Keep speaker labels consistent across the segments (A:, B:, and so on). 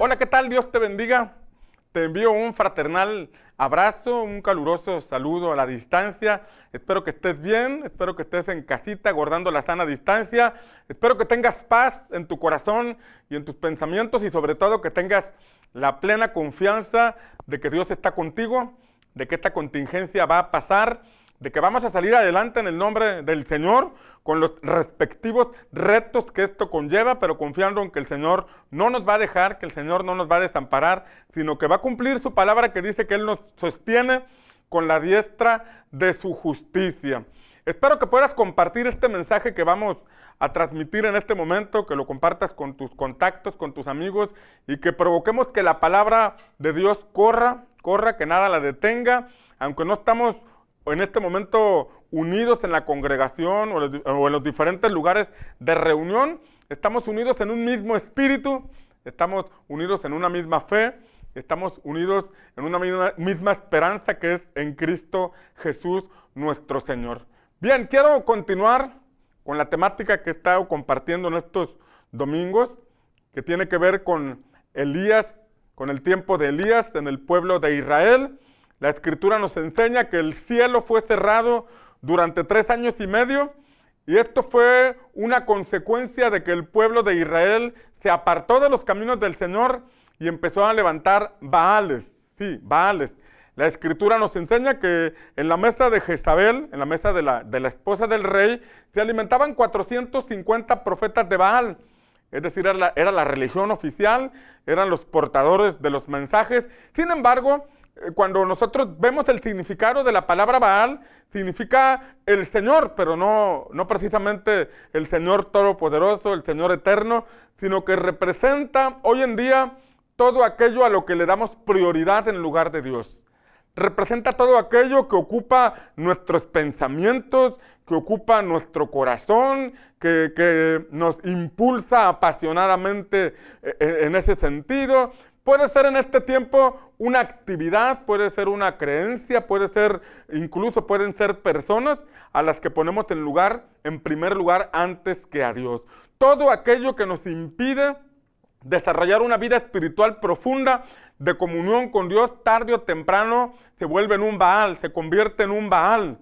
A: Hola, ¿qué tal? Dios te bendiga. Te envío un fraternal abrazo, un caluroso saludo a la distancia. Espero que estés bien, espero que estés en casita guardando la sana distancia. Espero que tengas paz en tu corazón y en tus pensamientos y sobre todo que tengas la plena confianza de que Dios está contigo, de que esta contingencia va a pasar de que vamos a salir adelante en el nombre del Señor con los respectivos retos que esto conlleva, pero confiando en que el Señor no nos va a dejar, que el Señor no nos va a desamparar, sino que va a cumplir su palabra que dice que Él nos sostiene con la diestra de su justicia. Espero que puedas compartir este mensaje que vamos a transmitir en este momento, que lo compartas con tus contactos, con tus amigos y que provoquemos que la palabra de Dios corra, corra, que nada la detenga, aunque no estamos en este momento unidos en la congregación o en los diferentes lugares de reunión, estamos unidos en un mismo espíritu, estamos unidos en una misma fe, estamos unidos en una misma, esperanza que es en Cristo Jesús nuestro Señor. Bien, quiero continuar con la temática que he estado compartiendo en estos domingos, que tiene que ver con Elías, con el tiempo de Elías en el pueblo de Israel. La escritura nos enseña que el cielo fue cerrado durante tres años y medio y esto fue una consecuencia de que el pueblo de Israel se apartó de los caminos del Señor y empezó a levantar Baales. Sí, Baales. La escritura nos enseña que en la mesa de Jezabel, en la mesa de la, de la esposa del rey, se alimentaban 450 profetas de Baal. Es decir, era la, era la religión oficial, eran los portadores de los mensajes. Sin embargo, cuando nosotros vemos el significado de la palabra Baal, significa el Señor, pero no, no precisamente el Señor Todopoderoso, el Señor Eterno, sino que representa hoy en día todo aquello a lo que le damos prioridad en lugar de Dios. Representa todo aquello que ocupa nuestros pensamientos, que ocupa nuestro corazón, que, que nos impulsa apasionadamente eh, en ese sentido, Puede ser en este tiempo una actividad, puede ser una creencia, puede ser, incluso pueden ser personas a las que ponemos en lugar, en primer lugar, antes que a Dios. Todo aquello que nos impide desarrollar una vida espiritual profunda de comunión con Dios, tarde o temprano se vuelve en un Baal, se convierte en un Baal.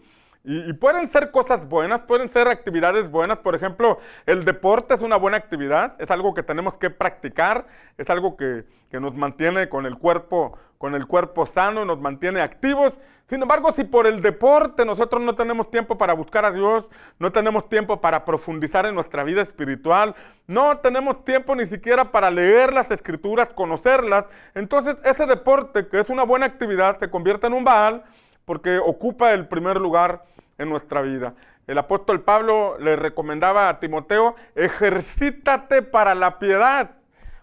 A: Y, pueden ser cosas buenas, pueden ser actividades buenas. Por ejemplo, el deporte es una buena actividad, es algo que tenemos que practicar, es algo que, que nos mantiene con el cuerpo, con el cuerpo sano, nos mantiene activos. Sin embargo, si por el deporte nosotros no tenemos tiempo para buscar a Dios, no tenemos tiempo para profundizar en nuestra vida espiritual, no tenemos tiempo ni siquiera para leer las escrituras, conocerlas, entonces ese deporte, que es una buena actividad, se convierte en un Baal porque ocupa el primer lugar en nuestra vida. El apóstol Pablo le recomendaba a Timoteo, ejercítate para la piedad.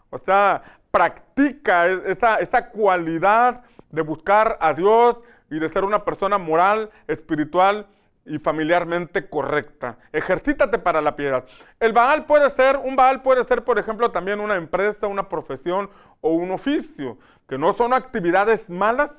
A: O sea, practica e-, esa, esa cualidad de buscar a Dios y de ser una persona moral, espiritual y familiarmente correcta. Ejercítate para la piedad. El Baal puede ser, un Baal puede ser, por ejemplo, también una empresa, una profesión o un oficio, que no son actividades malas,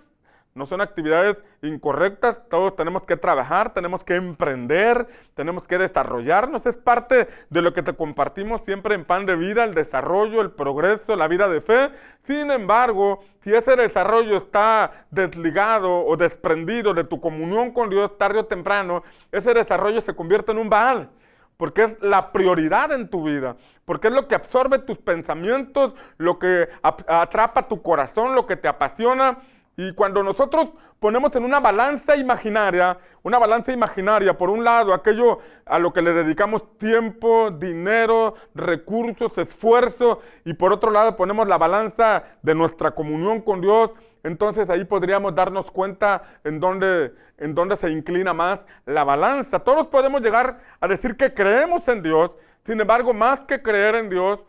A: no son actividades incorrectas, todos tenemos que trabajar, tenemos que emprender, tenemos que desarrollarnos, es parte de lo que te compartimos siempre en Pan de Vida, el desarrollo, el progreso, la vida de fe. Sin embargo, si ese desarrollo está desligado o desprendido de tu comunión con Dios tarde o temprano, ese desarrollo se convierte en un Baal porque es la prioridad en tu vida, porque es lo que absorbe tus pensamientos, lo que atrapa tu corazón, lo que te apasiona, y cuando nosotros ponemos en una balanza imaginaria, una balanza imaginaria, por un lado, aquello a lo que le dedicamos tiempo, dinero, recursos, esfuerzo, y por otro lado ponemos la balanza de nuestra comunión con Dios, entonces ahí podríamos darnos cuenta en dónde, en dónde se inclina más la balanza. Todos podemos llegar a decir que creemos en Dios, sin embargo, más que creer en Dios,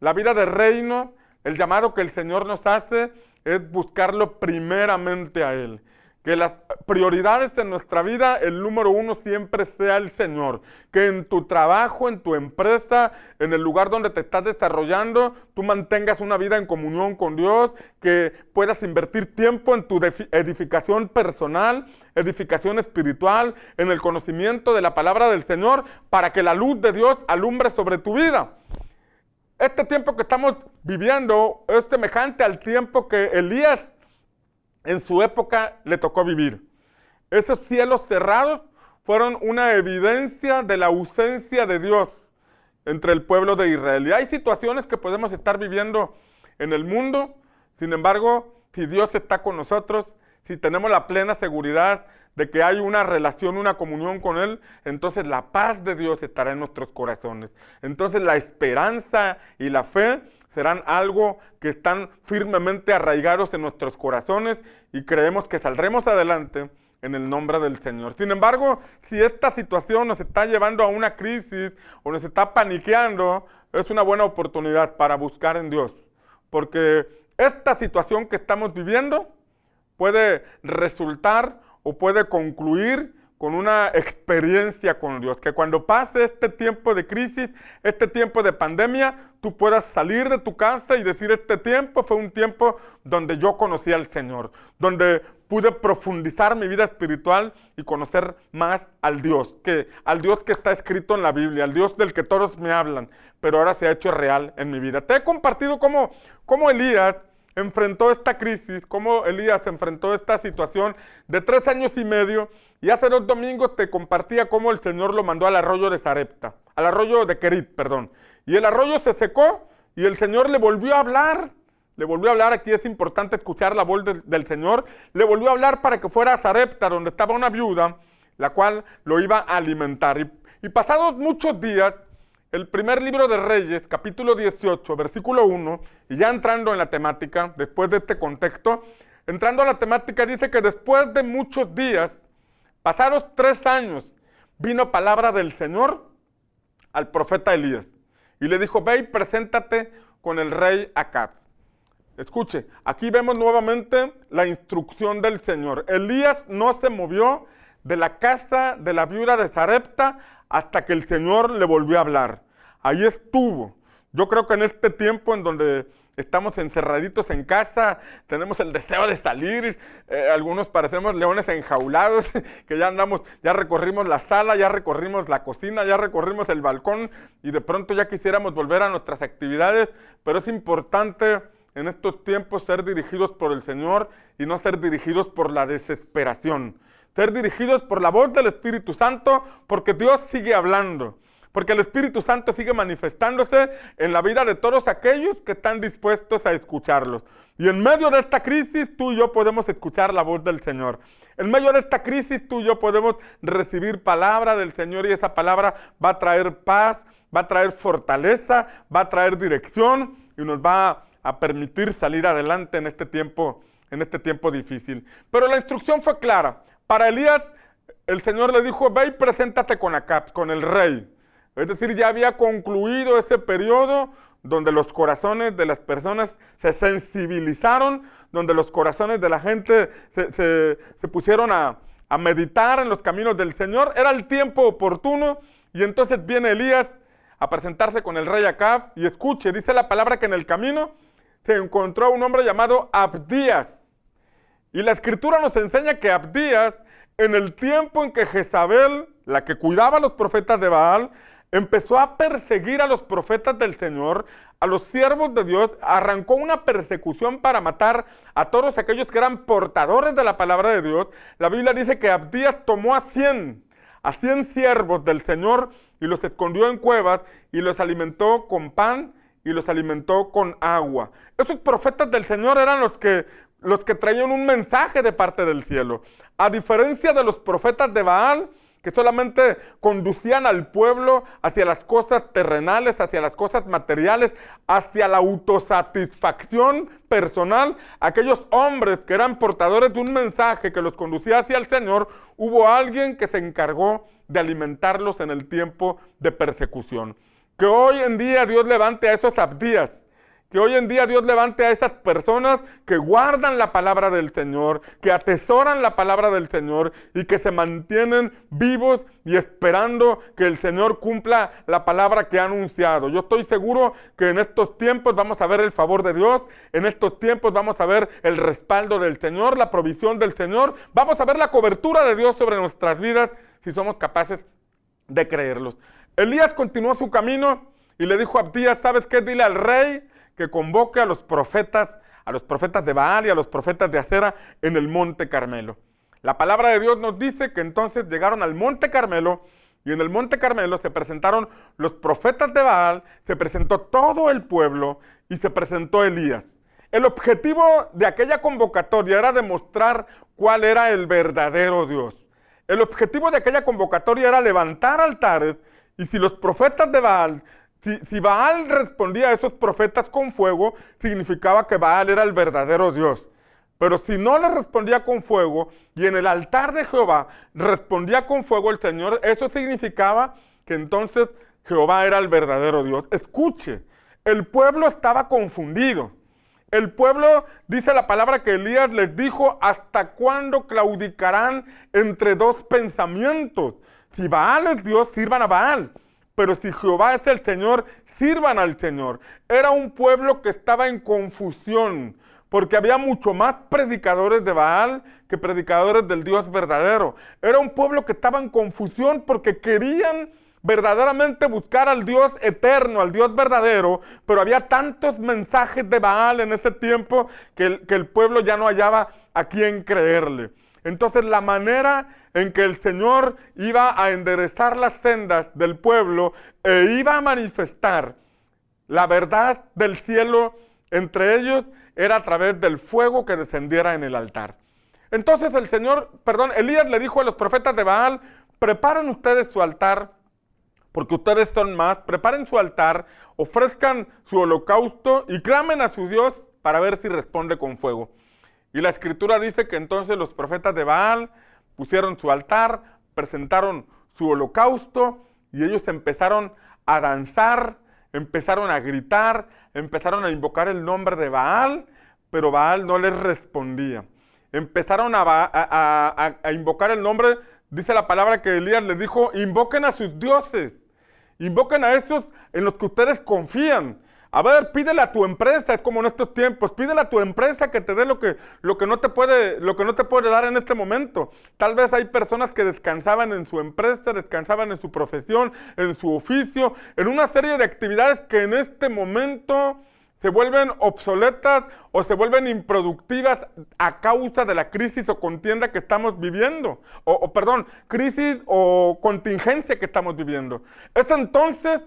A: la vida de reino, el llamado que el Señor nos hace, es buscarlo primeramente a Él. Que las prioridades en nuestra vida, el número uno siempre sea el Señor. Que en tu trabajo, en tu empresa, en el lugar donde te estás desarrollando, tú mantengas una vida en comunión con Dios, que puedas invertir tiempo en tu edificación personal, edificación espiritual, en el conocimiento de la palabra del Señor, para que la luz de Dios alumbre sobre tu vida. Este tiempo que estamos viviendo es semejante al tiempo que Elías en su época le tocó vivir. Esos cielos cerrados fueron una evidencia de la ausencia de Dios entre el pueblo de Israel. Y hay situaciones que podemos estar viviendo en el mundo, sin embargo, si Dios está con nosotros, si tenemos la plena seguridad de que hay una relación, una comunión con Él, entonces la paz de Dios estará en nuestros corazones. Entonces la esperanza y la fe serán algo que están firmemente arraigados en nuestros corazones y creemos que saldremos adelante en el nombre del Señor. Sin embargo, si esta situación nos está llevando a una crisis o nos está paniqueando, es una buena oportunidad para buscar en Dios. Porque esta situación que estamos viviendo puede resultar o puede concluir con una experiencia con Dios. Que cuando pase este tiempo de crisis, este tiempo de pandemia, tú puedas salir de tu casa y decir, este tiempo fue un tiempo donde yo conocí al Señor, donde pude profundizar mi vida espiritual y conocer más al Dios, que al Dios que está escrito en la Biblia, al Dios del que todos me hablan, pero ahora se ha hecho real en mi vida. Te he compartido cómo, cómo Elías enfrentó esta crisis, cómo Elías enfrentó esta situación de tres años y medio. Y hace dos domingos te compartía cómo el Señor lo mandó al arroyo de Zarepta, al arroyo de Kerit, perdón. Y el arroyo se secó y el Señor le volvió a hablar. Le volvió a hablar, aquí es importante escuchar la voz del Señor. Le volvió a hablar para que fuera a Zarepta, donde estaba una viuda, la cual lo iba a alimentar. Y, y pasados muchos días, el primer libro de Reyes, capítulo 18, versículo 1, y ya entrando en la temática, después de este contexto, entrando a la temática, dice que después de muchos días, pasados tres años, vino palabra del Señor al profeta Elías. Y le dijo, ve y preséntate con el rey Acab. Escuche, aquí vemos nuevamente la instrucción del Señor. Elías no se movió de la casa de la viuda de Zarepta hasta que el Señor le volvió a hablar. Ahí estuvo. Yo creo que en este tiempo en donde estamos encerraditos en casa, tenemos el deseo de salir, eh, algunos parecemos leones enjaulados, que ya andamos, ya recorrimos la sala, ya recorrimos la cocina, ya recorrimos el balcón y de pronto ya quisiéramos volver a nuestras actividades, pero es importante en estos tiempos ser dirigidos por el Señor y no ser dirigidos por la desesperación ser dirigidos por la voz del Espíritu Santo, porque Dios sigue hablando, porque el Espíritu Santo sigue manifestándose en la vida de todos aquellos que están dispuestos a escucharlos. Y en medio de esta crisis tú y yo podemos escuchar la voz del Señor. En medio de esta crisis tú y yo podemos recibir palabra del Señor y esa palabra va a traer paz, va a traer fortaleza, va a traer dirección y nos va a permitir salir adelante en este tiempo, en este tiempo difícil. Pero la instrucción fue clara. Para Elías, el Señor le dijo, ve y preséntate con Acab, con el rey. Es decir, ya había concluido ese periodo donde los corazones de las personas se sensibilizaron, donde los corazones de la gente se, pusieron a, a meditar en los caminos del Señor. Era el tiempo oportuno y entonces viene Elías a presentarse con el rey Acab y escuche, dice la palabra que en el camino se encontró un hombre llamado Abdías. Y la escritura nos enseña que Abdías, en el tiempo en que Jezabel, la que cuidaba a los profetas de Baal, empezó a perseguir a los profetas del Señor, a los siervos de Dios, arrancó una persecución para matar a todos aquellos que eran portadores de la palabra de Dios. La Biblia dice que Abdías tomó a 100, a 100 siervos del Señor y los escondió en cuevas y los alimentó con pan y los alimentó con agua. Esos profetas del Señor eran los que los que traían un mensaje de parte del cielo. A diferencia de los profetas de Baal, que solamente conducían al pueblo hacia las cosas terrenales, hacia las cosas materiales, hacia la autosatisfacción personal, aquellos hombres que eran portadores de un mensaje que los conducía hacia el Señor, hubo alguien que se encargó de alimentarlos en el tiempo de persecución. Que hoy en día Dios levante a esos abdías que hoy en día Dios levante a esas personas que guardan la palabra del Señor, que atesoran la palabra del Señor y que se mantienen vivos y esperando que el Señor cumpla la palabra que ha anunciado. Yo estoy seguro que en estos tiempos vamos a ver el favor de Dios, en estos tiempos vamos a ver el respaldo del Señor, la provisión del Señor, vamos a ver la cobertura de Dios sobre nuestras vidas si somos capaces de creerlos. Elías continuó su camino y le dijo a Abdías, ¿sabes qué? Dile al rey que convoque a los profetas, a los profetas de Baal y a los profetas de Acera en el monte Carmelo. La palabra de Dios nos dice que entonces llegaron al monte Carmelo y en el monte Carmelo se presentaron los profetas de Baal, se presentó todo el pueblo y se presentó Elías. El objetivo de aquella convocatoria era demostrar cuál era el verdadero Dios. El objetivo de aquella convocatoria era levantar altares y si los profetas de Baal, si, Baal respondía a esos profetas con fuego, significaba que Baal era el verdadero Dios. Pero si no le respondía con fuego y en el altar de Jehová respondía con fuego el Señor, eso significaba que entonces Jehová era el verdadero Dios. Escuche, el pueblo estaba confundido. El pueblo, dice la palabra que Elías les dijo, ¿hasta cuándo claudicarán entre dos pensamientos? Si Baal es Dios, sirvan a Baal. Pero si Jehová es el Señor, sirvan al Señor. Era un pueblo que estaba en confusión, porque había mucho más predicadores de Baal que predicadores del Dios verdadero. Era un pueblo que estaba en confusión porque querían verdaderamente buscar al Dios eterno, al Dios verdadero, pero había tantos mensajes de Baal en ese tiempo que el, pueblo ya no hallaba a quién creerle. Entonces la manera en que el Señor iba a enderezar las sendas del pueblo e iba a manifestar la verdad del cielo entre ellos era a través del fuego que descendiera en el altar. Entonces el Señor, perdón, Elías le dijo a los profetas de Baal, preparen ustedes su altar porque ustedes son más, preparen su altar, ofrezcan su holocausto y clamen a su Dios para ver si responde con fuego. Y la escritura dice que entonces los profetas de Baal pusieron su altar, presentaron su holocausto y ellos empezaron a danzar, empezaron a gritar, empezaron a invocar el nombre de Baal, pero Baal no les respondía. Empezaron a, invocar el nombre, dice la palabra que Elías les dijo, invoquen a sus dioses. Invoquen a esos en los que ustedes confían. A ver, pídele a tu empresa, es como en estos tiempos, pídele a tu empresa que te dé lo que, lo que, no te puede, lo que no te puede dar en este momento. Tal vez hay personas que descansaban en su empresa, descansaban en su profesión, en su oficio, en una serie de actividades que en este momento se vuelven obsoletas o se vuelven improductivas a causa de la crisis o contienda que estamos viviendo, o, perdón, crisis o contingencia que estamos viviendo. Es entonces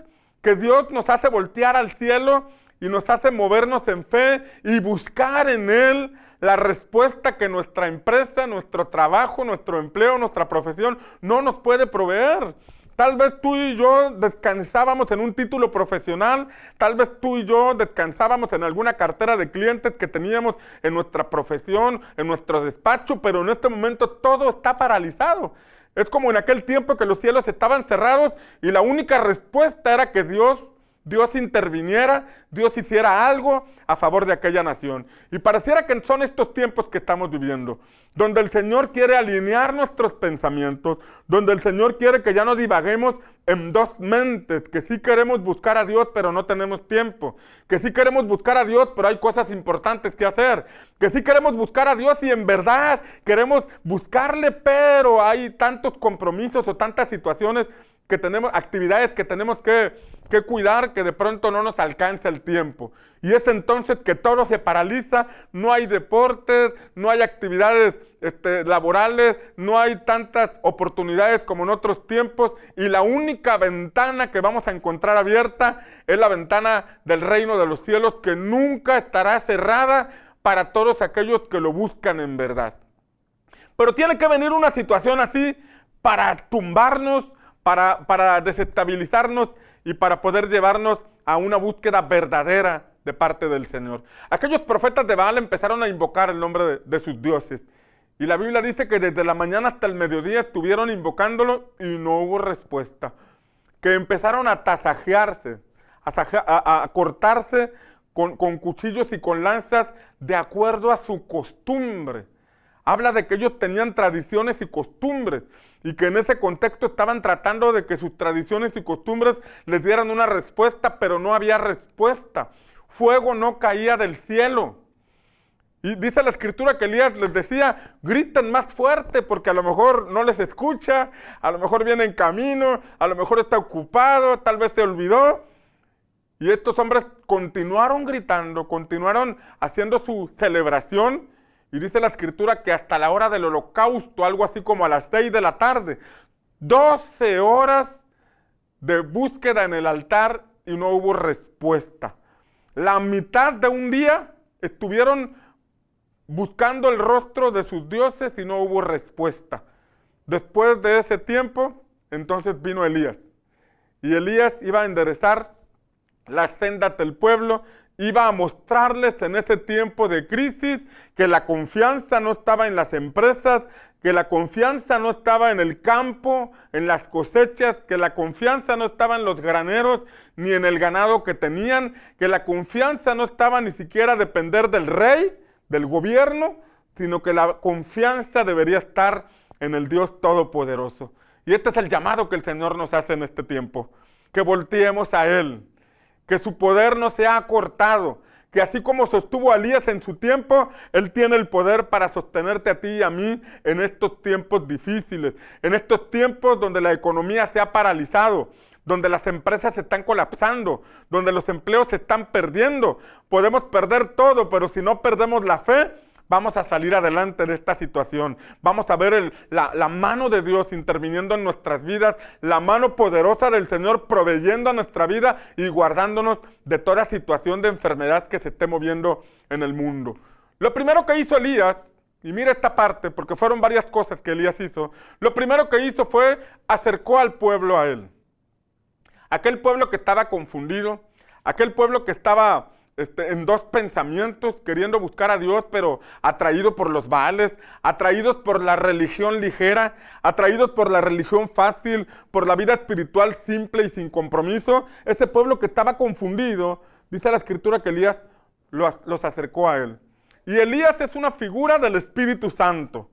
A: que Dios nos hace voltear al cielo y nos hace movernos en fe y buscar en Él la respuesta que nuestra empresa, nuestro trabajo, nuestro empleo, nuestra profesión no nos puede proveer. Tal vez tú y yo descansábamos en un título profesional, tal vez tú y yo descansábamos en alguna cartera de clientes que teníamos en nuestra profesión, en nuestro despacho, pero en este momento todo está paralizado. Es como en aquel tiempo que los cielos estaban cerrados y la única respuesta era que Dios Dios interviniera, Dios hiciera algo a favor de aquella nación. Y pareciera que son estos tiempos que estamos viviendo, donde el Señor quiere alinear nuestros pensamientos, donde el Señor quiere que ya no divaguemos en dos mentes, que sí queremos buscar a Dios pero no tenemos tiempo, que sí queremos buscar a Dios pero hay cosas importantes que hacer, que sí queremos buscar a Dios y en verdad queremos buscarle pero hay tantos compromisos o tantas situaciones que tenemos, actividades que tenemos que, cuidar que de pronto no nos alcanza el tiempo. Y es entonces que todo se paraliza, no hay deportes, no hay actividades este, laborales, no hay tantas oportunidades como en otros tiempos y la única ventana que vamos a encontrar abierta es la ventana del reino de los cielos que nunca estará cerrada para todos aquellos que lo buscan en verdad. Pero tiene que venir una situación así para tumbarnos, para, desestabilizarnos y para poder llevarnos a una búsqueda verdadera de parte del Señor. Aquellos profetas de Baal empezaron a invocar el nombre de, sus dioses. Y la Biblia dice que desde la mañana hasta el mediodía estuvieron invocándolo y no hubo respuesta. Que empezaron a tasajearse, a, cortarse con, con cuchillos y con lanzas de acuerdo a su costumbre. Habla de que ellos tenían tradiciones y costumbres y que en ese contexto estaban tratando de que sus tradiciones y costumbres les dieran una respuesta, pero no había respuesta. Fuego no caía del cielo. Y dice la escritura que Elías les decía, griten más fuerte porque a lo mejor no les escucha, a lo mejor viene en camino, a lo mejor está ocupado, tal vez se olvidó. Y estos hombres continuaron gritando, continuaron haciendo su celebración. Y dice la escritura que hasta la hora del holocausto, algo así como a las seis de la tarde, 12 horas de búsqueda en el altar y no hubo respuesta. La mitad de un día estuvieron buscando el rostro de sus dioses y no hubo respuesta. Después de ese tiempo, entonces vino Elías. Y Elías iba a enderezar las sendas del pueblo, iba a mostrarles en ese tiempo de crisis que la confianza no estaba en las empresas, que la confianza no estaba en el campo, en las cosechas, que la confianza no estaba en los graneros ni en el ganado que tenían, que la confianza no estaba ni siquiera depender del rey, del gobierno, sino que la confianza debería estar en el Dios Todopoderoso. Y este es el llamado que el Señor nos hace en este tiempo, que volteemos a Él, que su poder no se ha cortado, que así como sostuvo a Elías en su tiempo, Él tiene el poder para sostenerte a ti y a mí en estos tiempos difíciles, en estos tiempos donde la economía se ha paralizado, donde las empresas se están colapsando, donde los empleos se están perdiendo. Podemos perder todo, pero si no perdemos la fe, vamos a salir adelante de esta situación. Vamos a ver la, mano de Dios interviniendo en nuestras vidas, la mano poderosa del Señor proveyendo a nuestra vida y guardándonos de toda situación de enfermedad que se esté moviendo en el mundo. Lo primero que hizo Elías, y mira esta parte, porque fueron varias cosas que Elías hizo, lo primero que hizo fue acercó al pueblo a él. Aquel pueblo que estaba confundido, aquel pueblo que estaba este, en dos pensamientos, queriendo buscar a Dios, pero atraído por los baales, atraídos por la religión ligera, atraídos por la religión fácil, por la vida espiritual simple y sin compromiso. Ese pueblo que estaba confundido, dice la escritura que Elías los acercó a él. Y Elías es una figura del Espíritu Santo.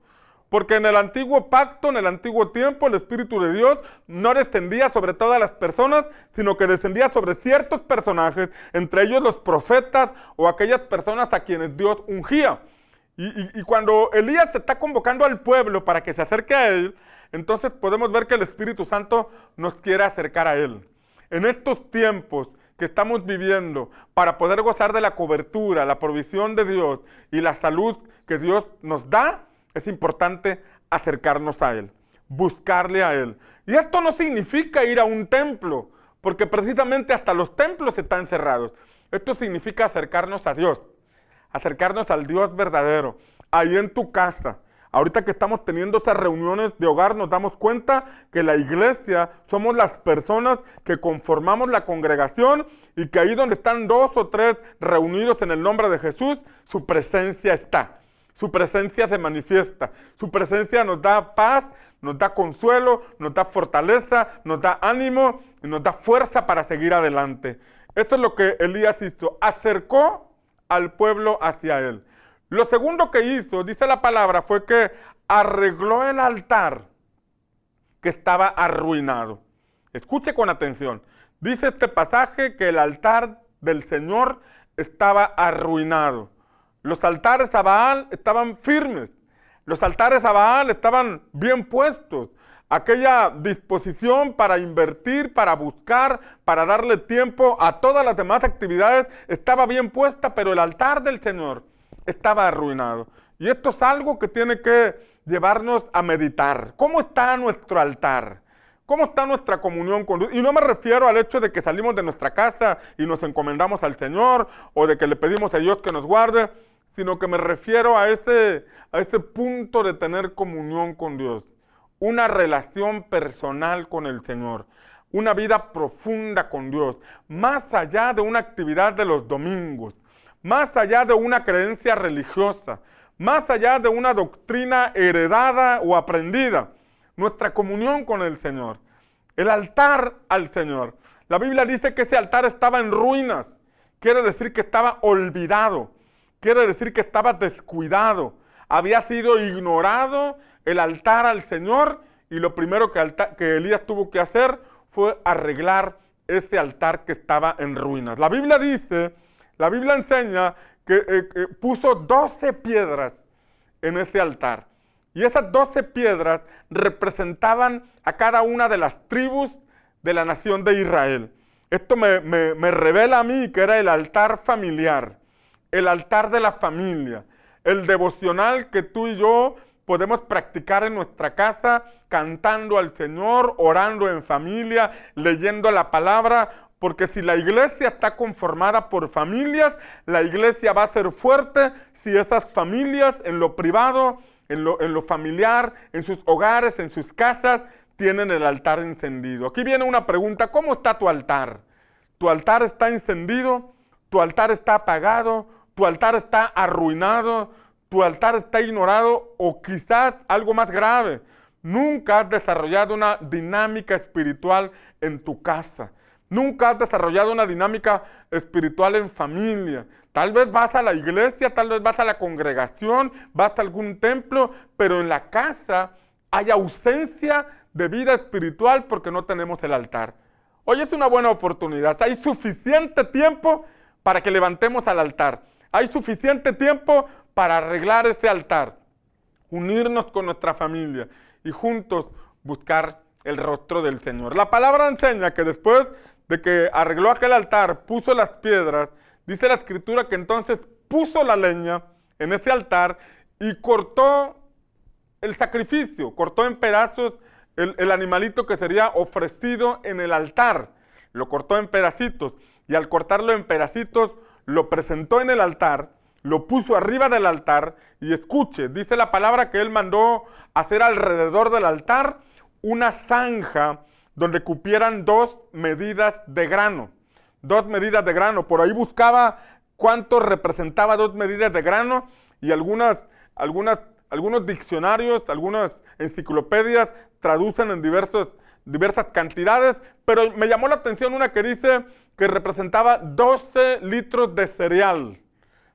A: Porque en el antiguo pacto, en el antiguo tiempo, el Espíritu de Dios no descendía sobre todas las personas, sino que descendía sobre ciertos personajes, entre ellos los profetas o aquellas personas a quienes Dios ungía. Y, cuando Elías se está convocando al pueblo para que se acerque a él, entonces podemos ver que el Espíritu Santo nos quiere acercar a él. En estos tiempos que estamos viviendo, para poder gozar de la cobertura, la provisión de Dios y la salud que Dios nos da, es importante acercarnos a Él, buscarle a Él. Y esto no significa ir a un templo, porque precisamente hasta los templos están cerrados. Esto significa acercarnos a Dios, acercarnos al Dios verdadero, ahí en tu casa. Ahorita que estamos teniendo esas reuniones de hogar, nos damos cuenta que la iglesia somos las personas que conformamos la congregación y que ahí donde están dos o tres reunidos en el nombre de Jesús, su presencia está. Su presencia se manifiesta. Su presencia nos da paz, nos da consuelo, nos da fortaleza, nos da ánimo y nos da fuerza para seguir adelante. Esto es lo que Elías hizo. Acercó al pueblo hacia él. Lo segundo que hizo, dice la palabra, fue que arregló el altar que estaba arruinado. Escuche con atención. Dice este pasaje que el altar del Señor estaba arruinado. Los altares a Baal estaban firmes. Los altares a Baal estaban bien puestos. Aquella disposición para invertir, para buscar, para darle tiempo a todas las demás actividades estaba bien puesta, pero el altar del Señor estaba arruinado. Y esto es algo que tiene que llevarnos a meditar. ¿Cómo está nuestro altar? ¿Cómo está nuestra comunión con Dios? Y no me refiero al hecho de que salimos de nuestra casa y nos encomendamos al Señor o de que le pedimos a Dios que nos guarde sino que me refiero a ese, a ese punto de tener comunión con Dios, una relación personal con el Señor, una vida profunda con Dios, más allá de una actividad de los domingos, más allá de una creencia religiosa, más allá de una doctrina heredada o aprendida, nuestra comunión con el Señor, el altar al Señor. La Biblia dice que ese altar estaba en ruinas, quiere decir que estaba olvidado Quiere decir que estaba descuidado. Había sido ignorado el altar al Señor y lo primero que, Elías tuvo que hacer fue arreglar ese altar que estaba en ruinas. La Biblia dice, la Biblia enseña que eh, puso 12 piedras en ese altar. Y esas 12 piedras representaban a cada una de las tribus de la nación de Israel. Esto me revela a mí que era el altar familiar, el altar de la familia, el devocional que tú y yo podemos practicar en nuestra casa, cantando al Señor, orando en familia, leyendo la palabra, porque si la iglesia está conformada por familias, la iglesia va a ser fuerte si esas familias en lo privado, en lo, en lo familiar, en sus hogares, en sus casas, tienen el altar encendido. Aquí viene una pregunta, ¿cómo está tu altar? ¿Tu altar está encendido? ¿Tu altar está apagado? ¿Tu altar está arruinado? ¿Tu altar está ignorado? O quizás algo más grave, nunca has desarrollado una dinámica espiritual en tu casa. Nunca has desarrollado una dinámica espiritual en familia. Tal vez vas a la iglesia, tal vez vas a la congregación, vas a algún templo, pero en la casa hay ausencia de vida espiritual porque no tenemos el altar. Hoy es una buena oportunidad. Hay suficiente tiempo para que levantemos al altar. Hay suficiente tiempo para arreglar este altar, unirnos con nuestra familia y juntos buscar el rostro del Señor. La palabra enseña que después de que arregló aquel altar, puso las piedras, dice la escritura que entonces puso la leña en ese altar y cortó el sacrificio, cortó en pedazos el, animalito que sería ofrecido en el altar. Lo cortó en pedacitos y al cortarlo en pedacitos lo presentó en el altar, lo puso arriba del altar y escuche, dice la palabra que él mandó hacer alrededor del altar una zanja donde cupieran dos medidas de grano. Dos medidas de grano. Por ahí buscaba cuánto representaba dos medidas de grano y algunas, algunas, algunos diccionarios, algunas enciclopedias traducen en diversos, diversas cantidades, pero me llamó la atención una que dice que representaba 12 litros de cereal.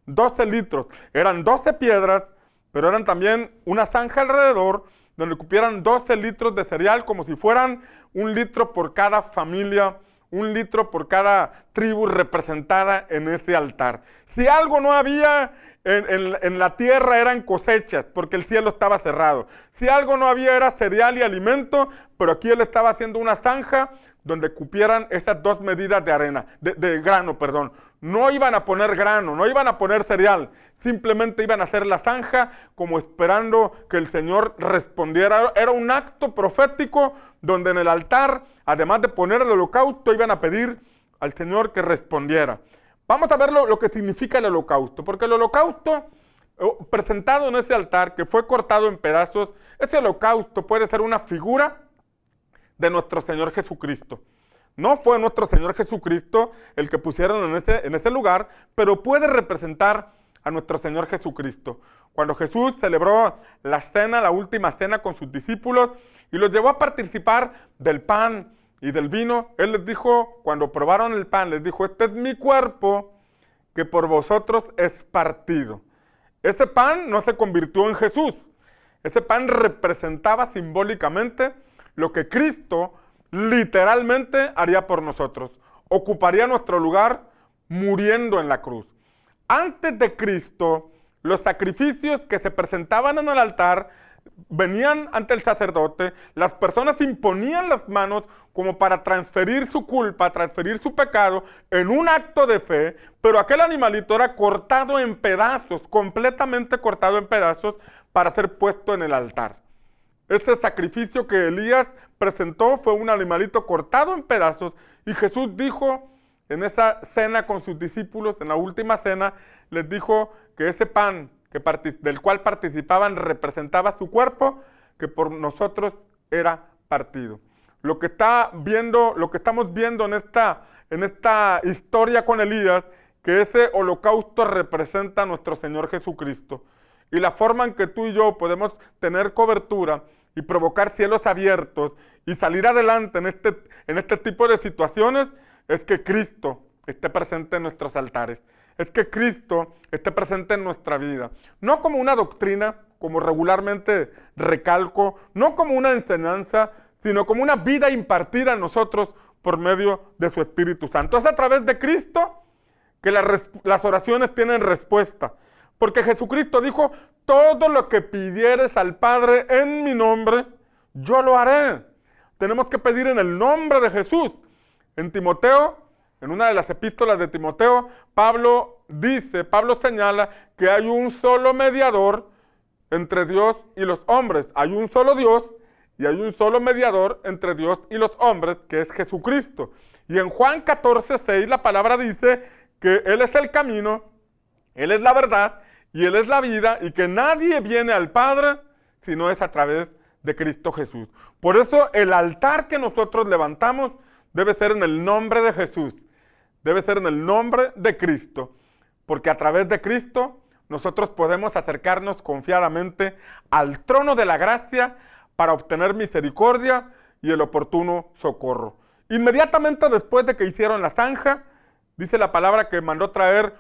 A: 12 litros. Eran 12 piedras, pero eran también una zanja alrededor donde cupieran 12 litros de cereal como si fueran un litro por cada familia, un litro por cada tribu representada en ese altar. Si algo no había en, la tierra eran cosechas, porque el cielo estaba cerrado. Si algo no había era cereal y alimento, pero aquí él estaba haciendo una zanja donde cupieran estas dos medidas de arena, de, grano, perdón. No iban a poner grano, no iban a poner cereal, simplemente iban a hacer la zanja como esperando que el Señor respondiera. Era un acto profético donde en el altar, además de poner el holocausto, iban a pedir al Señor que respondiera. Vamos a ver lo, que significa el holocausto, porque el holocausto presentado en ese altar, que fue cortado en pedazos, ese holocausto puede ser una figura de nuestro Señor Jesucristo. No fue nuestro Señor Jesucristo el que pusieron en ese, en ese lugar, pero puede representar a nuestro Señor Jesucristo. Cuando Jesús celebró la cena, la última cena con sus discípulos, y los llevó a participar del pan y del vino, Él les dijo, cuando probaron el pan, les dijo, este es mi cuerpo que por vosotros es partido. Ese pan no se convirtió en Jesús. Ese pan representaba simbólicamente lo que Cristo literalmente haría por nosotros. Ocuparía nuestro lugar muriendo en la cruz. Antes de Cristo, los sacrificios que se presentaban en el altar venían ante el sacerdote, las personas imponían las manos como para transferir su culpa, transferir su pecado en un acto de fe, pero aquel animalito era cortado en pedazos, completamente cortado en pedazos para ser puesto en el altar. Este sacrificio que Elías presentó fue un animalito cortado en pedazos y Jesús dijo en esa cena con sus discípulos, en la última cena, les dijo que ese pan del cual participaban representaba su cuerpo, que por nosotros era partido. Lo que, está viendo, lo que estamos viendo en esta, en esta historia con Elías, que ese holocausto representa a nuestro Señor Jesucristo. Y la forma en que tú y yo podemos tener cobertura y provocar cielos abiertos y salir adelante en este, en este tipo de situaciones es que Cristo esté presente en nuestros altares es que Cristo esté presente en nuestra vida. No como una doctrina, como regularmente recalco, no como una enseñanza, sino como una vida impartida a nosotros por medio de su Espíritu Santo. Es a través de Cristo que las oraciones tienen respuesta. Porque Jesucristo dijo, todo lo que pidieres al Padre en mi nombre, yo lo haré. Tenemos que pedir en el nombre de Jesús. En Timoteo en una de las epístolas de Timoteo, Pablo dice, Pablo señala que hay un solo mediador entre Dios y los hombres. Hay un solo Dios y hay un solo mediador entre Dios y los hombres, que es Jesucristo. Y en Juan 14, 6 la palabra dice que Él es el camino, Él es la verdad y Él es la vida y que nadie viene al Padre si no es a través de Cristo Jesús. Por eso el altar que nosotros levantamos debe ser en el nombre de Jesús debe ser en el nombre de Cristo, porque a través de Cristo nosotros podemos acercarnos confiadamente al trono de la gracia para obtener misericordia y el oportuno socorro. Inmediatamente después de que hicieron la zanja, dice la palabra que mandó traer,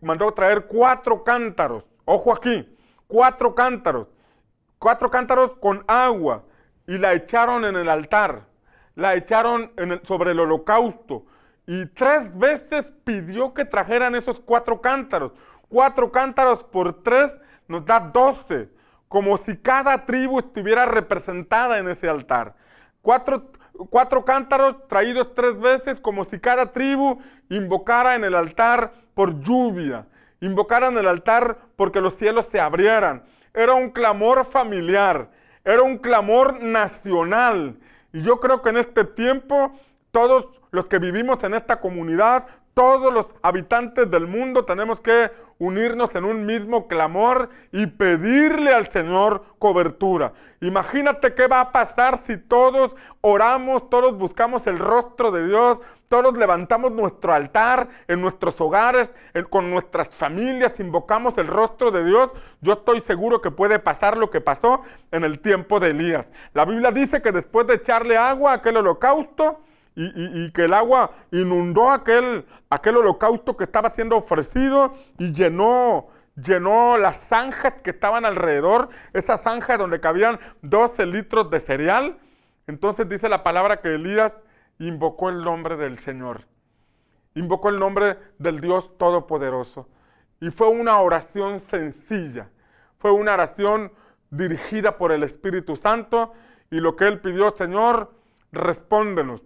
A: mandó traer cuatro cántaros. Ojo aquí, cuatro cántaros. Cuatro cántaros con agua y la echaron en el altar. La echaron sobre el holocausto y tres veces pidió que trajeran esos cuatro cántaros. Cuatro cántaros por tres nos da doce, como si cada tribu estuviera representada en ese altar. Cuatro, cuatro cántaros traídos tres veces, como si cada tribu invocara en el altar por lluvia, invocara en el altar porque los cielos se abrieran. Era un clamor familiar, era un clamor nacional. Y yo creo que en este tiempo todos los que vivimos en esta comunidad, todos los habitantes del mundo tenemos que unirnos en un mismo clamor y pedirle al Señor cobertura. Imagínate qué va a pasar si todos oramos, todos buscamos el rostro de Dios, todos levantamos nuestro altar en nuestros hogares, con nuestras familias, invocamos el rostro de Dios. Yo estoy seguro que puede pasar lo que pasó en el tiempo de Elías. La Biblia dice que después de echarle agua a aquel holocausto, y, que el agua inundó aquel, aquel holocausto que estaba siendo ofrecido y llenó, llenó las zanjas que estaban alrededor, esas zanjas donde cabían 12 litros de cereal. Entonces dice la palabra que Elías invocó el nombre del Señor, invocó el nombre del Dios Todopoderoso. Y fue una oración sencilla, fue una oración dirigida por el Espíritu Santo y lo que él pidió, Señor, respóndenos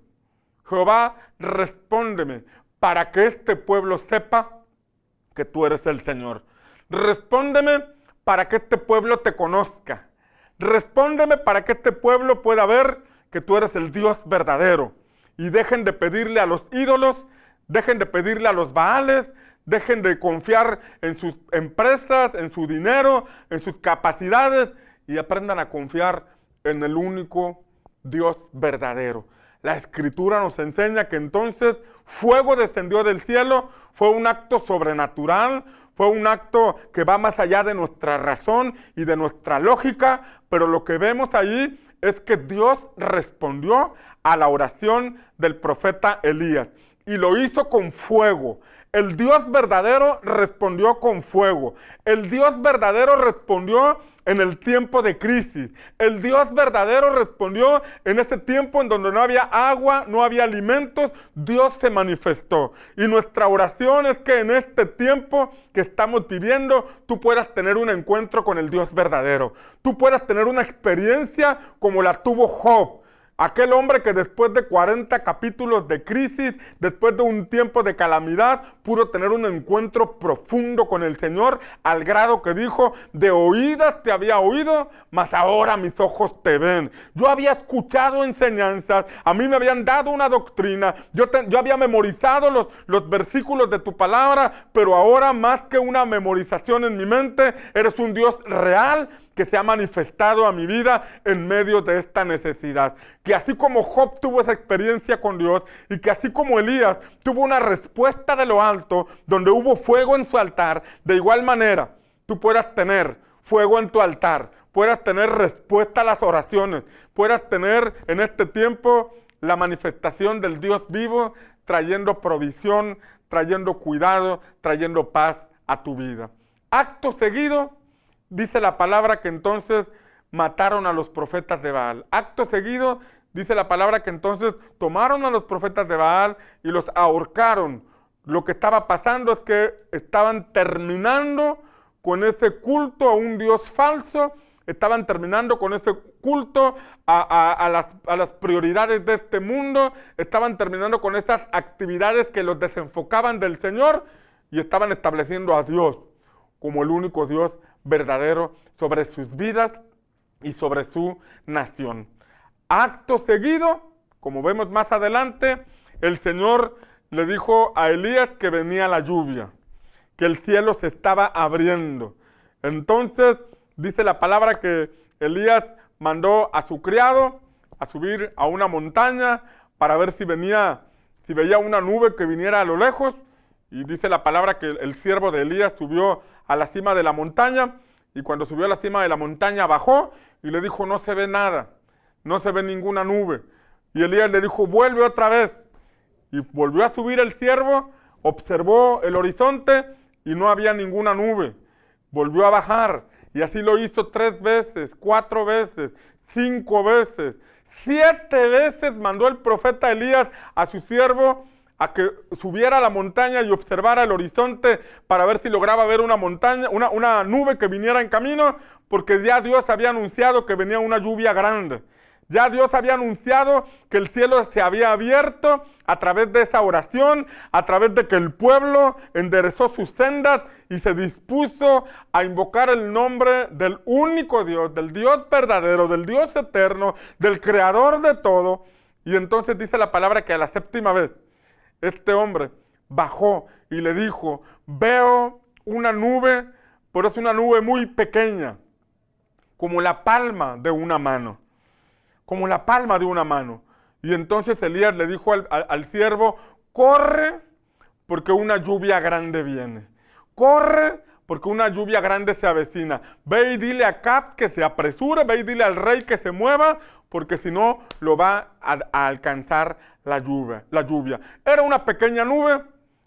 A: Jehová, respóndeme para que este pueblo sepa que tú eres el Señor. Respóndeme para que este pueblo te conozca. Respóndeme para que este pueblo pueda ver que tú eres el Dios verdadero. Y dejen de pedirle a los ídolos, dejen de pedirle a los baales, dejen de confiar en sus empresas, en su dinero, en sus capacidades y aprendan a confiar en el único Dios verdadero. La escritura nos enseña que entonces fuego descendió del cielo, fue un acto sobrenatural, fue un acto que va más allá de nuestra razón y de nuestra lógica, pero lo que vemos ahí es que Dios respondió a la oración del profeta Elías y lo hizo con fuego. El Dios verdadero respondió con fuego. El Dios verdadero respondió en el tiempo de crisis. El Dios verdadero respondió en ese tiempo en donde no había agua, no había alimentos, Dios se manifestó. Y nuestra oración es que en este tiempo que estamos viviendo, tú puedas tener un encuentro con el Dios verdadero. Tú puedas tener una experiencia como la tuvo Job Aquel hombre que después de 40 capítulos de crisis, después de un tiempo de calamidad, pudo tener un encuentro profundo con el Señor, al grado que dijo, de oídas te había oído, mas ahora mis ojos te ven. Yo había escuchado enseñanzas, a mí me habían dado una doctrina, yo, yo había memorizado los, los versículos de tu palabra, pero ahora más que una memorización en mi mente, eres un Dios real que se ha manifestado a mi vida en medio de esta necesidad. Que así como Job tuvo esa experiencia con Dios y que así como Elías tuvo una respuesta de lo alto donde hubo fuego en su altar, de igual manera tú puedas tener fuego en tu altar, puedas tener respuesta a las oraciones, puedas tener en este tiempo la manifestación del Dios vivo trayendo provisión, trayendo cuidado, trayendo paz a tu vida. Acto seguido, dice la palabra que entonces mataron a los profetas de Baal. Acto seguido, dice la palabra que entonces tomaron a los profetas de Baal y los ahorcaron. Lo que estaba pasando es que estaban terminando con ese culto a un Dios falso estaban terminando con ese culto a, las, las, prioridades de este mundo, estaban terminando con esas actividades que los desenfocaban del Señor y estaban estableciendo a Dios como el único Dios verdadero sobre sus vidas y sobre su nación. Acto seguido, como vemos más adelante, el Señor le dijo a Elías que venía la lluvia, que el cielo se estaba abriendo. Entonces dice la palabra que Elías mandó a su criado a subir a una montaña para ver si venía, si veía una nube que viniera a lo lejos. Y dice la palabra que el siervo de Elías subió a la cima de la montaña y cuando subió a la cima de la montaña bajó y le dijo, no se ve nada, no se ve ninguna nube. Y Elías le dijo, vuelve otra vez. Y volvió a subir el siervo, observó el horizonte y no había ninguna nube. Volvió a bajar y así lo hizo tres veces, cuatro veces, cinco veces. Siete veces mandó el profeta Elías a su siervo a que subiera a la montaña y observara el horizonte para ver si lograba ver una montaña, una, una nube que viniera en camino, porque ya Dios había anunciado que venía una lluvia grande. Ya Dios había anunciado que el cielo se había abierto a través de esa oración, a través de que el pueblo enderezó sus sendas y se dispuso a invocar el nombre del único Dios, del Dios verdadero, del Dios eterno, del creador de todo. Y entonces dice la palabra que a la séptima vez este hombre bajó y le dijo, veo una nube, pero es una nube muy pequeña, como la palma de una mano como la palma de una mano. Y entonces Elías le dijo al, siervo, corre porque una lluvia grande viene. Corre porque una lluvia grande se avecina. Ve y dile a Cap que se apresure, ve y dile al rey que se mueva, porque si no lo va a, a, alcanzar la lluvia, la lluvia. Era una pequeña nube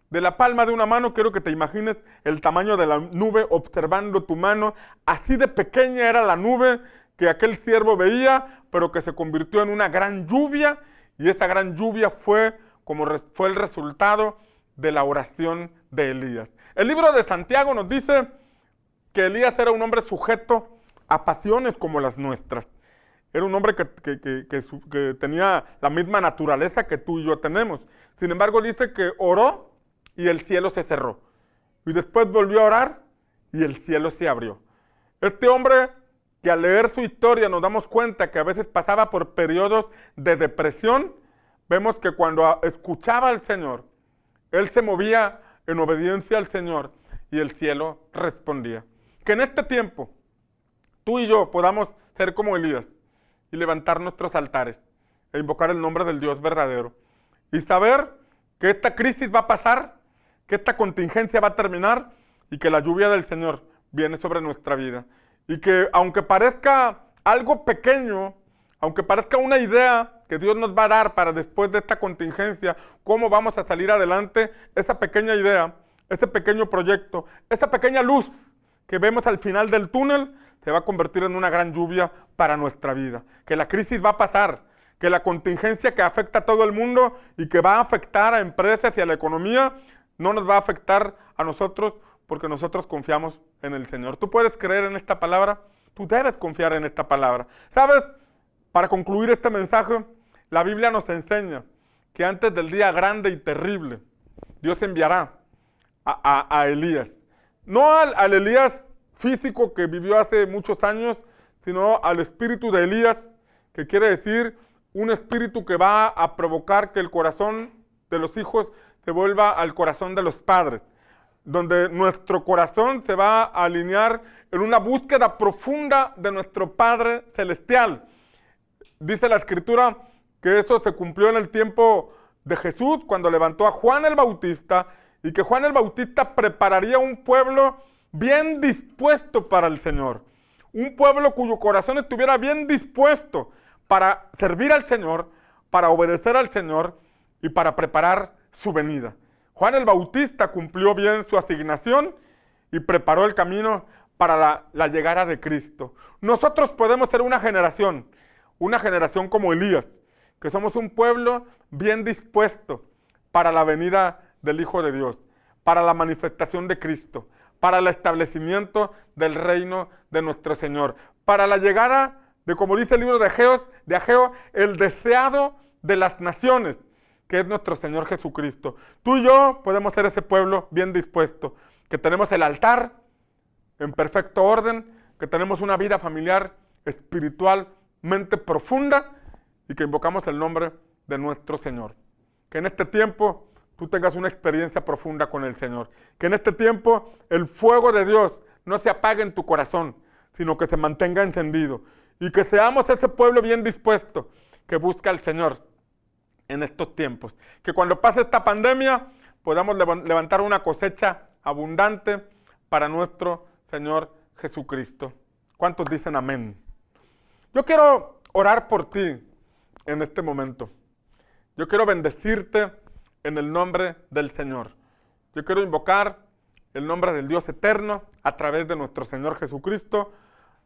A: de la palma de una mano, quiero que te imagines el tamaño de la nube observando tu mano. Así de pequeña era la nube que aquel siervo veía, pero que se convirtió en una gran lluvia y esa gran lluvia fue como fue el resultado de la oración de Elías. El libro de Santiago nos dice que Elías era un hombre sujeto a pasiones como las nuestras. Era un hombre que, tenía la misma naturaleza que tú y yo tenemos. Sin embargo, dice que oró y el cielo se cerró. Y después volvió a orar y el cielo se abrió. Este hombre que al leer su historia nos damos cuenta que a veces pasaba por periodos de depresión, vemos que cuando escuchaba al Señor, él se movía en obediencia al Señor y el cielo respondía. Que en este tiempo tú y yo podamos ser como Elías y levantar nuestros altares e invocar el nombre del Dios verdadero y saber que esta crisis va a pasar, que esta contingencia va a terminar y que la lluvia del Señor viene sobre nuestra vida. Y que aunque parezca algo pequeño, aunque parezca una idea que Dios nos va a dar para después de esta contingencia, cómo vamos a salir adelante, esa pequeña idea, ese pequeño proyecto, esa pequeña luz que vemos al final del túnel, se va a convertir en una gran lluvia para nuestra vida. Que la crisis va a pasar, que la contingencia que afecta a todo el mundo y que va a afectar a empresas y a la economía, no nos va a afectar a nosotros porque nosotros confiamos en el Señor. ¿Tú puedes creer en esta palabra? Tú debes confiar en esta palabra. ¿Sabes? Para concluir este mensaje, la Biblia nos enseña que antes del día grande y terrible, Dios enviará a, Elías. No al, al Elías físico que vivió hace muchos años, sino al espíritu de Elías, que quiere decir un espíritu que va a provocar que el corazón de los hijos se vuelva al corazón de los padres donde nuestro corazón se va a alinear en una búsqueda profunda de nuestro Padre Celestial. Dice la Escritura que eso se cumplió en el tiempo de Jesús cuando levantó a Juan el Bautista y que Juan el Bautista prepararía un pueblo bien dispuesto para el Señor. Un pueblo cuyo corazón estuviera bien dispuesto para servir al Señor, para obedecer al Señor y para preparar su venida. Juan el Bautista cumplió bien su asignación y preparó el camino para la, llegada de Cristo. Nosotros podemos ser una generación, una generación como Elías, que somos un pueblo bien dispuesto para la venida del Hijo de Dios, para la manifestación de Cristo, para el establecimiento del reino de nuestro Señor, para la llegada de, como dice el libro de Ageo, de Ageo, el deseado de las naciones, que es nuestro Señor Jesucristo. Tú y yo podemos ser ese pueblo bien dispuesto, que tenemos el altar en perfecto orden, que tenemos una vida familiar espiritualmente profunda y que invocamos el nombre de nuestro Señor. Que en este tiempo tú tengas una experiencia profunda con el Señor. Que en este tiempo el fuego de Dios no se apague en tu corazón, sino que se mantenga encendido. Y que seamos ese pueblo bien dispuesto que busca al Señor en estos tiempos. Que cuando pase esta pandemia podamos levantar una cosecha abundante para nuestro Señor Jesucristo. ¿Cuántos dicen amén? Yo quiero orar por ti en este momento. Yo quiero bendecirte en el nombre del Señor. Yo quiero invocar el nombre del Dios eterno a través de nuestro Señor Jesucristo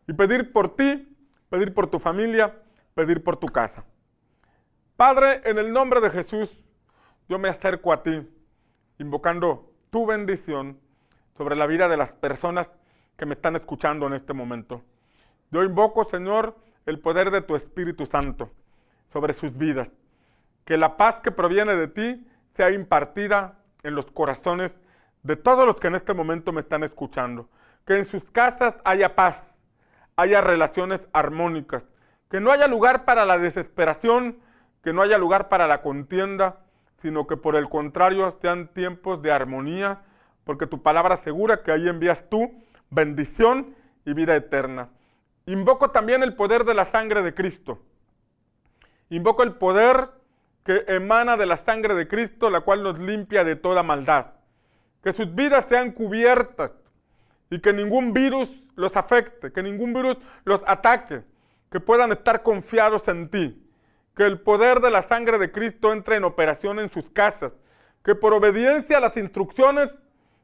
A: y pedir por ti, pedir por tu familia, pedir por tu casa. Padre, en el nombre de Jesús, yo me acerco a ti, invocando tu bendición sobre la vida de las personas que me están escuchando en este momento. Yo invoco, Señor, el poder de tu Espíritu Santo sobre sus vidas. Que la paz que proviene de ti sea impartida en los corazones de todos los que en este momento me están escuchando. Que en sus casas haya paz, haya relaciones armónicas, que no haya lugar para la desesperación, que no haya lugar para la contienda, sino que por el contrario sean tiempos de armonía, porque tu palabra asegura que ahí envías tú bendición y vida eterna. Invoco también el poder de la sangre de Cristo. Invoco el poder que emana de la sangre de Cristo, la cual nos limpia de toda maldad. Que sus vidas sean cubiertas y que ningún virus los afecte, que ningún virus los ataque, que puedan estar confiados en ti. Que el poder de la sangre de Cristo entre en operación en sus casas. Que por obediencia a las instrucciones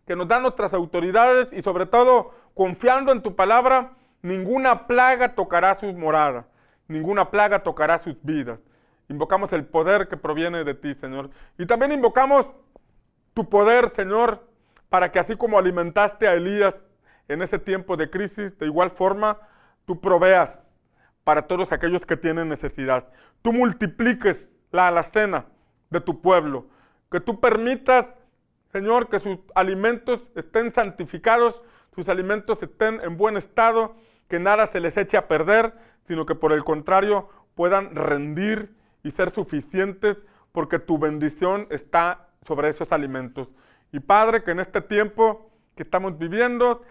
A: que nos dan nuestras autoridades y sobre todo confiando en tu palabra, ninguna plaga tocará sus moradas, ninguna plaga tocará sus vidas. Invocamos el poder que proviene de ti, Señor. Y también invocamos tu poder, Señor, para que así como alimentaste a Elías en ese tiempo de crisis, de igual forma, tú proveas para todos aquellos que tienen necesidad. Tú multipliques la alacena de tu pueblo. Que tú permitas, Señor, que sus alimentos estén santificados, sus alimentos estén en buen estado, que nada se les eche a perder, sino que por el contrario puedan rendir y ser suficientes porque tu bendición está sobre esos alimentos. Y Padre, que en este tiempo que estamos viviendo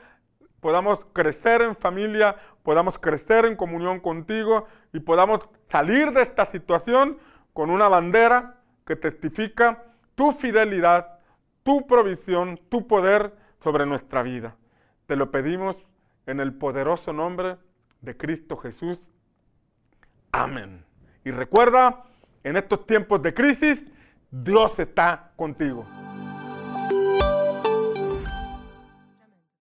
A: podamos crecer en familia, podamos crecer en comunión contigo y podamos salir de esta situación con una bandera que testifica tu fidelidad, tu provisión, tu poder sobre nuestra vida. Te lo pedimos en el poderoso nombre de Cristo Jesús. Amén. Y recuerda, en estos tiempos de crisis, Dios está contigo.